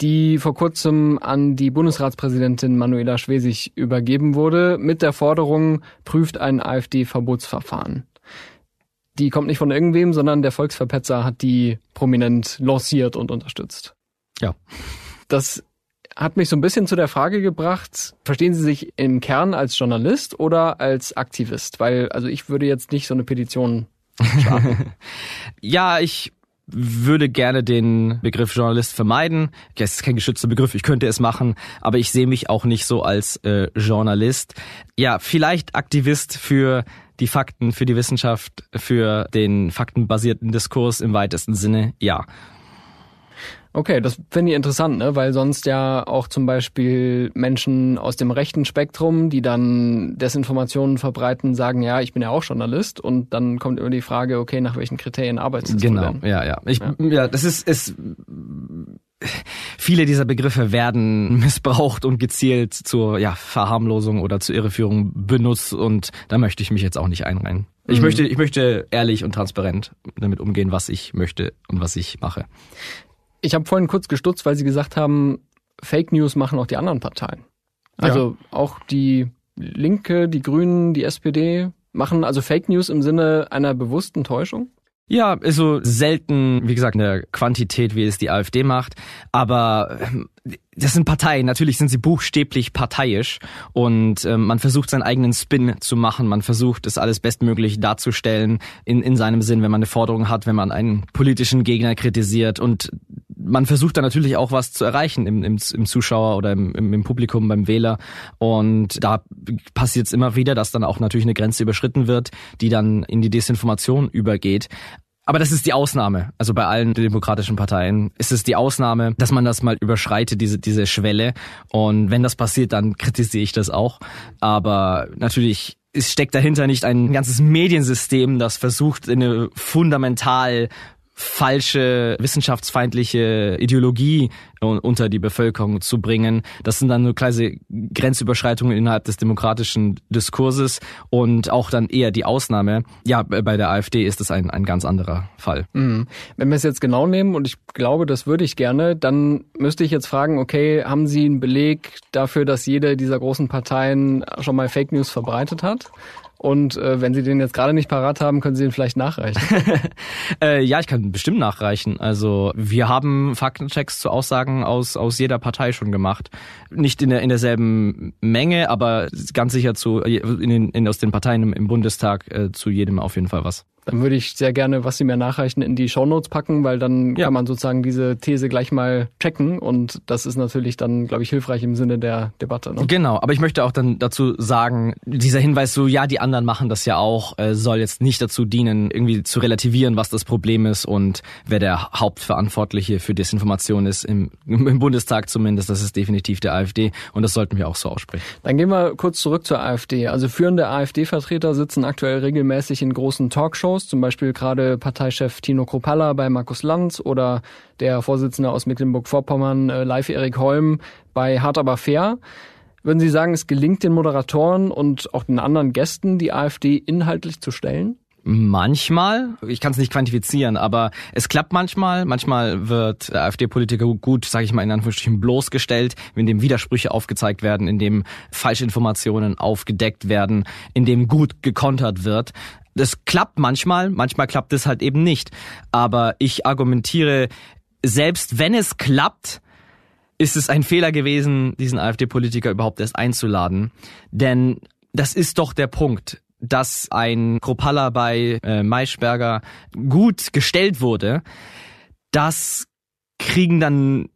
die vor kurzem an die Bundesratspräsidentin Manuela Schwesig übergeben wurde, mit der Forderung, prüft ein AfD-Verbotsverfahren. Die kommt nicht von irgendwem, sondern der Volksverpetzer hat die prominent lanciert und unterstützt. Ja. Das hat mich so ein bisschen zu der Frage gebracht, verstehen Sie sich im Kern als Journalist oder als Aktivist? Weil, also ich würde jetzt nicht so eine Petition ja, ich würde gerne den Begriff Journalist vermeiden. Es ist kein geschützter Begriff, ich könnte es machen, aber ich sehe mich auch nicht so als äh, Journalist. Ja, vielleicht Aktivist für die Fakten, für die Wissenschaft, für den faktenbasierten Diskurs im weitesten Sinne, ja. Okay, das finde ich interessant, ne? weil sonst ja auch zum Beispiel Menschen aus dem rechten Spektrum, die dann Desinformationen verbreiten, sagen, ja, ich bin ja auch Journalist und dann kommt immer die Frage, okay, nach welchen Kriterien arbeitest genau, du denn? Genau, ja, ja. Ich, ja. ja, das ist, ist viele dieser Begriffe werden missbraucht und gezielt zur ja, Verharmlosung oder zur Irreführung benutzt und da möchte ich mich jetzt auch nicht einreihen. Ich mhm. möchte, ich möchte ehrlich und transparent damit umgehen, was ich möchte und was ich mache. Ich habe vorhin kurz gestutzt, weil Sie gesagt haben, Fake News machen auch die anderen Parteien. Also ja. auch die Linke, die Grünen, die SPD machen also Fake News im Sinne einer bewussten Täuschung? Ja, ist so selten, wie gesagt, eine Quantität, wie es die AfD macht. Aber ähm, das sind Parteien, natürlich sind sie buchstäblich parteiisch und äh, man versucht seinen eigenen Spin zu machen, man versucht es alles bestmöglich darzustellen in, in seinem Sinn, wenn man eine Forderung hat, wenn man einen politischen Gegner kritisiert und man versucht da natürlich auch was zu erreichen im, im, im Zuschauer oder im, im, Publikum, beim Wähler. Und da passiert es immer wieder, dass dann auch natürlich eine Grenze überschritten wird, die dann in die Desinformation übergeht. Aber das ist die Ausnahme. Also bei allen demokratischen Parteien ist es die Ausnahme, dass man das mal überschreitet, diese, diese Schwelle. Und wenn das passiert, dann kritisiere ich das auch. Aber natürlich es steckt dahinter nicht ein ganzes Mediensystem, das versucht, eine fundamental falsche wissenschaftsfeindliche Ideologie unter die Bevölkerung zu bringen. Das sind dann nur kleine Grenzüberschreitungen innerhalb des demokratischen Diskurses und auch dann eher die Ausnahme. Ja, bei der AfD ist das ein, ein ganz anderer Fall. Mhm. Wenn wir es jetzt genau nehmen, und ich glaube, das würde ich gerne, dann müsste ich jetzt fragen, okay, haben Sie einen Beleg dafür, dass jede dieser großen Parteien schon mal Fake News verbreitet hat? Und äh, wenn Sie den jetzt gerade nicht parat haben, können Sie ihn vielleicht nachreichen. äh, ja, ich kann bestimmt nachreichen. Also wir haben Faktenchecks zu Aussagen aus, aus jeder Partei schon gemacht. Nicht in, der, in derselben Menge, aber ganz sicher zu in den, in, aus den Parteien im, im Bundestag äh, zu jedem auf jeden Fall was. Dann würde ich sehr gerne, was Sie mir nachreichen, in die Shownotes packen, weil dann ja. kann man sozusagen diese These gleich mal checken und das ist natürlich dann, glaube ich, hilfreich im Sinne der Debatte. Ne? Genau, aber ich möchte auch dann dazu sagen, dieser Hinweis so, ja, die anderen machen das ja auch, äh, soll jetzt nicht dazu dienen, irgendwie zu relativieren, was das Problem ist und wer der Hauptverantwortliche für Desinformation ist, im, im Bundestag zumindest, das ist definitiv der AfD und das sollten wir auch so aussprechen. Dann gehen wir kurz zurück zur AfD. Also führende AfD-Vertreter sitzen aktuell regelmäßig in großen Talkshows Shows, zum Beispiel gerade Parteichef Tino Kropalla bei Markus Lanz oder der Vorsitzende aus Mecklenburg-Vorpommern, äh, Live Erik Holm bei Hart aber fair. Würden Sie sagen, es gelingt den Moderatoren und auch den anderen Gästen, die AfD inhaltlich zu stellen? Manchmal, ich kann es nicht quantifizieren, aber es klappt manchmal. Manchmal wird AfD-Politiker gut, sage ich mal in Anführungsstrichen, bloßgestellt, indem Widersprüche aufgezeigt werden, indem Falschinformationen aufgedeckt werden, indem gut gekontert wird. Das klappt manchmal, manchmal klappt es halt eben nicht. Aber ich argumentiere, selbst wenn es klappt, ist es ein Fehler gewesen, diesen AfD-Politiker überhaupt erst einzuladen. Denn das ist doch der Punkt dass ein Kropalla bei äh, Maischberger gut gestellt wurde, das kriegen dann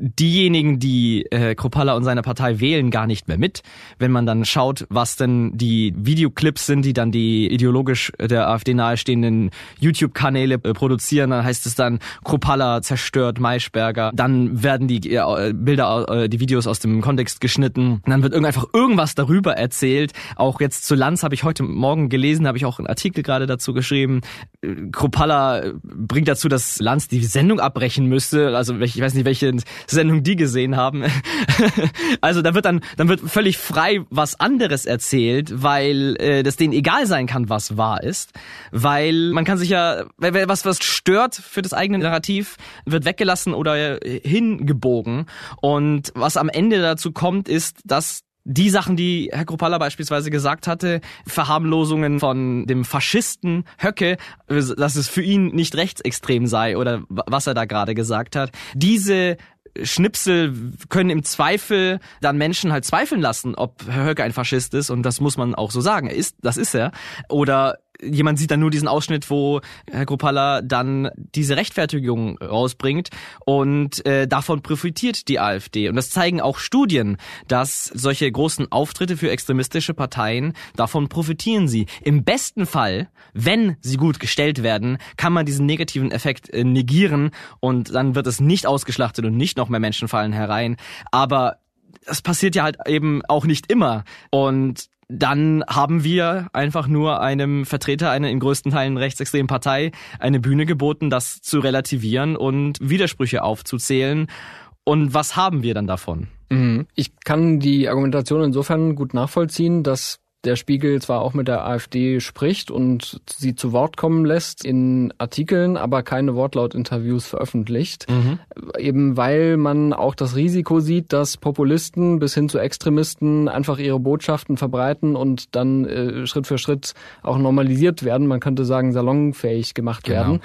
diejenigen, die äh, Kropala und seine Partei wählen, gar nicht mehr mit. Wenn man dann schaut, was denn die Videoclips sind, die dann die ideologisch der AfD nahestehenden YouTube-Kanäle äh, produzieren, dann heißt es dann, Kropala zerstört Maischberger. Dann werden die äh, Bilder, äh, die Videos aus dem Kontext geschnitten. dann wird einfach irgendwas darüber erzählt. Auch jetzt zu Lanz habe ich heute Morgen gelesen, habe ich auch einen Artikel gerade dazu geschrieben. Äh, Kropala bringt dazu, dass Lanz die Sendung abbrechen müsste. Also ich weiß nicht, welche Sendung die gesehen haben. also da wird dann, dann wird völlig frei was anderes erzählt, weil äh, das denen egal sein kann, was wahr ist. Weil man kann sich ja, was was stört für das eigene Narrativ, wird weggelassen oder hingebogen. Und was am Ende dazu kommt, ist, dass die Sachen, die Herr Kropalla beispielsweise gesagt hatte, Verharmlosungen von dem Faschisten Höcke, dass es für ihn nicht rechtsextrem sei oder was er da gerade gesagt hat, diese Schnipsel können im Zweifel dann Menschen halt zweifeln lassen, ob Herr Höcke ein Faschist ist und das muss man auch so sagen. Er ist, das ist er. Oder jemand sieht dann nur diesen Ausschnitt, wo Herr Kropala dann diese Rechtfertigung rausbringt und äh, davon profitiert die AfD. Und das zeigen auch Studien, dass solche großen Auftritte für extremistische Parteien, davon profitieren sie. Im besten Fall, wenn sie gut gestellt werden, kann man diesen negativen Effekt äh, negieren und dann wird es nicht ausgeschlachtet und nicht noch mehr Menschen fallen herein. Aber das passiert ja halt eben auch nicht immer. Und dann haben wir einfach nur einem Vertreter einer in größten Teilen rechtsextremen Partei eine Bühne geboten, das zu relativieren und Widersprüche aufzuzählen. Und was haben wir dann davon? Mhm. Ich kann die Argumentation insofern gut nachvollziehen, dass der Spiegel zwar auch mit der AfD spricht und sie zu Wort kommen lässt in Artikeln, aber keine Wortlautinterviews veröffentlicht. Mhm. Eben weil man auch das Risiko sieht, dass Populisten bis hin zu Extremisten einfach ihre Botschaften verbreiten und dann äh, Schritt für Schritt auch normalisiert werden. Man könnte sagen, salonfähig gemacht genau. werden.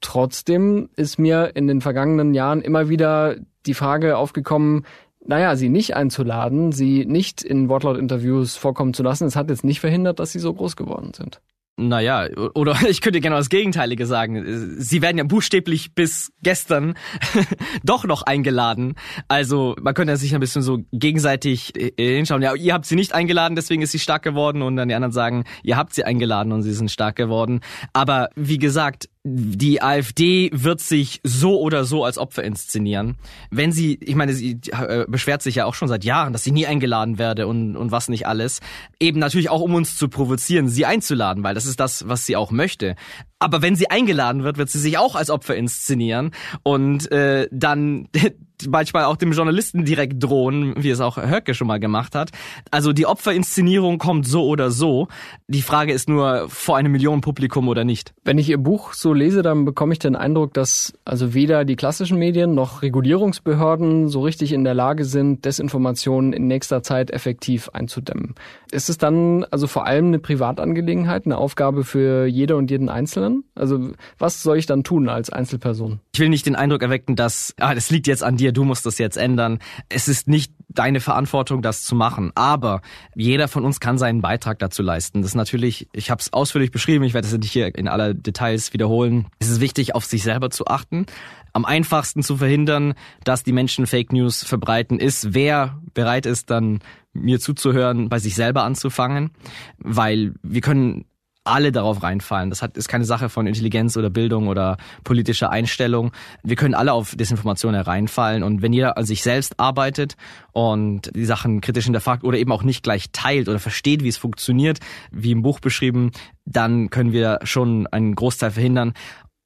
Trotzdem ist mir in den vergangenen Jahren immer wieder die Frage aufgekommen, naja, sie nicht einzuladen, sie nicht in Wortlaut-Interviews vorkommen zu lassen, es hat jetzt nicht verhindert, dass sie so groß geworden sind. Naja, oder ich könnte gerne das Gegenteilige sagen. Sie werden ja buchstäblich bis gestern doch noch eingeladen. Also man könnte sich ein bisschen so gegenseitig äh, hinschauen. Ja, ihr habt sie nicht eingeladen, deswegen ist sie stark geworden. Und dann die anderen sagen, ihr habt sie eingeladen und sie sind stark geworden. Aber wie gesagt, die AfD wird sich so oder so als Opfer inszenieren. Wenn sie, ich meine, sie äh, beschwert sich ja auch schon seit Jahren, dass sie nie eingeladen werde und, und was nicht alles. Eben natürlich auch, um uns zu provozieren, sie einzuladen, weil das ist das, was sie auch möchte. Aber wenn sie eingeladen wird, wird sie sich auch als Opfer inszenieren und äh, dann manchmal auch dem Journalisten direkt drohen, wie es auch Höcke schon mal gemacht hat. Also die Opferinszenierung kommt so oder so. Die Frage ist nur vor einem Millionenpublikum oder nicht. Wenn ich Ihr Buch so lese, dann bekomme ich den Eindruck, dass also weder die klassischen Medien noch Regulierungsbehörden so richtig in der Lage sind, Desinformationen in nächster Zeit effektiv einzudämmen. Ist es dann also vor allem eine Privatangelegenheit, eine Aufgabe für jede und jeden Einzelnen? Also was soll ich dann tun als Einzelperson? Ich will nicht den Eindruck erwecken, dass ah, das liegt jetzt an dir, du musst das jetzt ändern. Es ist nicht deine Verantwortung, das zu machen. Aber jeder von uns kann seinen Beitrag dazu leisten. Das ist natürlich, ich habe es ausführlich beschrieben, ich werde es nicht hier in aller Details wiederholen. Es ist wichtig, auf sich selber zu achten. Am einfachsten zu verhindern, dass die Menschen Fake News verbreiten, ist, wer bereit ist, dann mir zuzuhören, bei sich selber anzufangen, weil wir können alle darauf reinfallen. Das hat, ist keine Sache von Intelligenz oder Bildung oder politischer Einstellung. Wir können alle auf Desinformation hereinfallen und wenn jeder an sich selbst arbeitet und die Sachen kritisch hinterfragt oder eben auch nicht gleich teilt oder versteht, wie es funktioniert, wie im Buch beschrieben, dann können wir schon einen Großteil verhindern.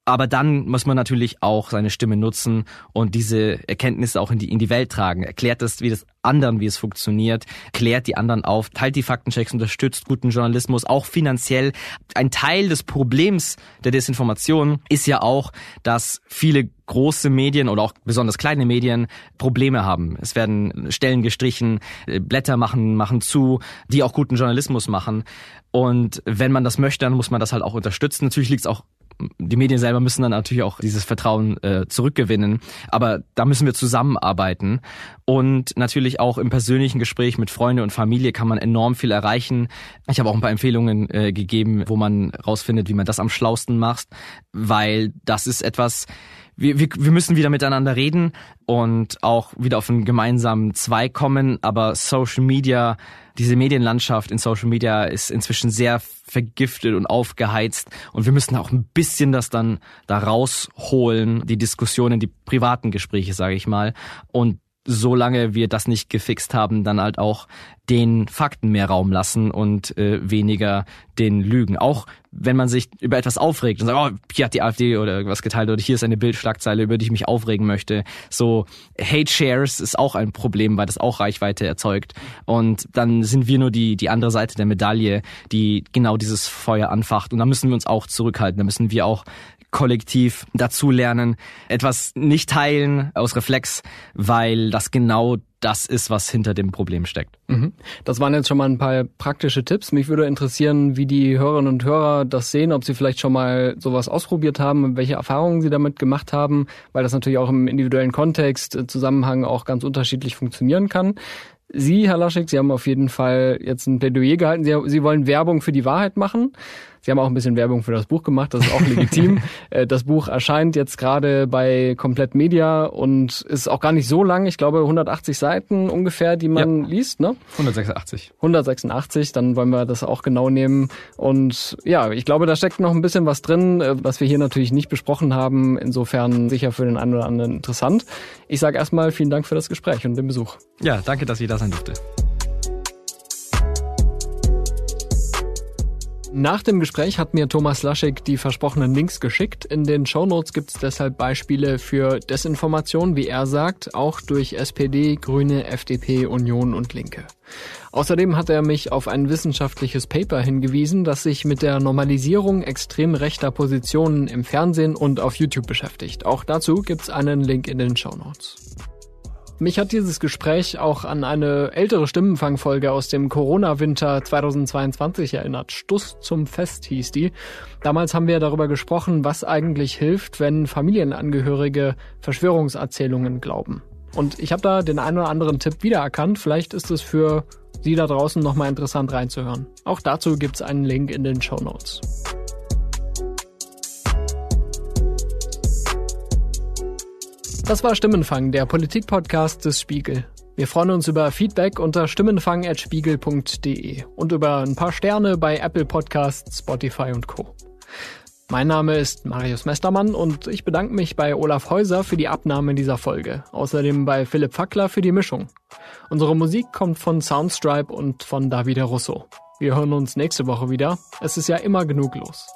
Aber dann muss man natürlich auch seine Stimme nutzen und diese Erkenntnisse auch in die, in die Welt tragen. Erklärt das, wie das anderen, wie es funktioniert, klärt die anderen auf, teilt die Faktenchecks, unterstützt guten Journalismus, auch finanziell. Ein Teil des Problems der Desinformation ist ja auch, dass viele große Medien oder auch besonders kleine Medien Probleme haben. Es werden Stellen gestrichen, Blätter machen, machen zu, die auch guten Journalismus machen. Und wenn man das möchte, dann muss man das halt auch unterstützen. Natürlich liegt es auch die Medien selber müssen dann natürlich auch dieses Vertrauen äh, zurückgewinnen. Aber da müssen wir zusammenarbeiten. Und natürlich auch im persönlichen Gespräch mit Freunde und Familie kann man enorm viel erreichen. Ich habe auch ein paar Empfehlungen äh, gegeben, wo man rausfindet, wie man das am schlausten macht, weil das ist etwas, wir, wir, wir müssen wieder miteinander reden und auch wieder auf einen gemeinsamen Zweig kommen. Aber Social Media, diese Medienlandschaft in Social Media ist inzwischen sehr vergiftet und aufgeheizt. Und wir müssen auch ein bisschen das dann da rausholen, die Diskussionen, die privaten Gespräche, sage ich mal. Und solange wir das nicht gefixt haben, dann halt auch den Fakten mehr Raum lassen und äh, weniger den Lügen. Auch wenn man sich über etwas aufregt und sagt, oh, hier hat die AfD oder was geteilt oder hier ist eine Bildschlagzeile, über die ich mich aufregen möchte. So Hate Shares ist auch ein Problem, weil das auch Reichweite erzeugt. Und dann sind wir nur die, die andere Seite der Medaille, die genau dieses Feuer anfacht. Und da müssen wir uns auch zurückhalten. Da müssen wir auch kollektiv dazulernen, etwas nicht teilen aus Reflex, weil das genau das ist, was hinter dem Problem steckt. Mhm. Das waren jetzt schon mal ein paar praktische Tipps. Mich würde interessieren, wie die Hörerinnen und Hörer das sehen, ob sie vielleicht schon mal sowas ausprobiert haben, welche Erfahrungen sie damit gemacht haben, weil das natürlich auch im individuellen Kontext, äh, Zusammenhang auch ganz unterschiedlich funktionieren kann. Sie, Herr Laschek, Sie haben auf jeden Fall jetzt ein Plädoyer gehalten. Sie, Sie wollen Werbung für die Wahrheit machen. Sie haben auch ein bisschen Werbung für das Buch gemacht, das ist auch legitim. Äh, das Buch erscheint jetzt gerade bei Komplett Media und ist auch gar nicht so lang. Ich glaube 180 Seiten ungefähr, die man ja. liest, ne? 186. 186, dann wollen wir das auch genau nehmen. Und ja, ich glaube, da steckt noch ein bisschen was drin, äh, was wir hier natürlich nicht besprochen haben. Insofern sicher für den einen oder anderen interessant. Ich sage erstmal vielen Dank für das Gespräch und den Besuch. Ja, danke, dass ich da sein durfte. Nach dem Gespräch hat mir Thomas Laschek die versprochenen Links geschickt. In den Shownotes gibt es deshalb Beispiele für Desinformation, wie er sagt, auch durch SPD, Grüne, FDP, Union und Linke. Außerdem hat er mich auf ein wissenschaftliches Paper hingewiesen, das sich mit der Normalisierung extrem rechter Positionen im Fernsehen und auf YouTube beschäftigt. Auch dazu gibt's einen Link in den Shownotes. Mich hat dieses Gespräch auch an eine ältere Stimmenfangfolge aus dem Corona-Winter 2022 erinnert. Stuss zum Fest hieß die. Damals haben wir darüber gesprochen, was eigentlich hilft, wenn Familienangehörige Verschwörungserzählungen glauben. Und ich habe da den einen oder anderen Tipp wiedererkannt. Vielleicht ist es für Sie da draußen nochmal interessant reinzuhören. Auch dazu gibt's einen Link in den Show Notes. Das war Stimmenfang, der Politikpodcast des Spiegel. Wir freuen uns über Feedback unter stimmenfang.spiegel.de und über ein paar Sterne bei Apple Podcasts, Spotify und Co. Mein Name ist Marius Mestermann und ich bedanke mich bei Olaf Häuser für die Abnahme dieser Folge. Außerdem bei Philipp Fackler für die Mischung. Unsere Musik kommt von Soundstripe und von Davide Russo. Wir hören uns nächste Woche wieder. Es ist ja immer genug los.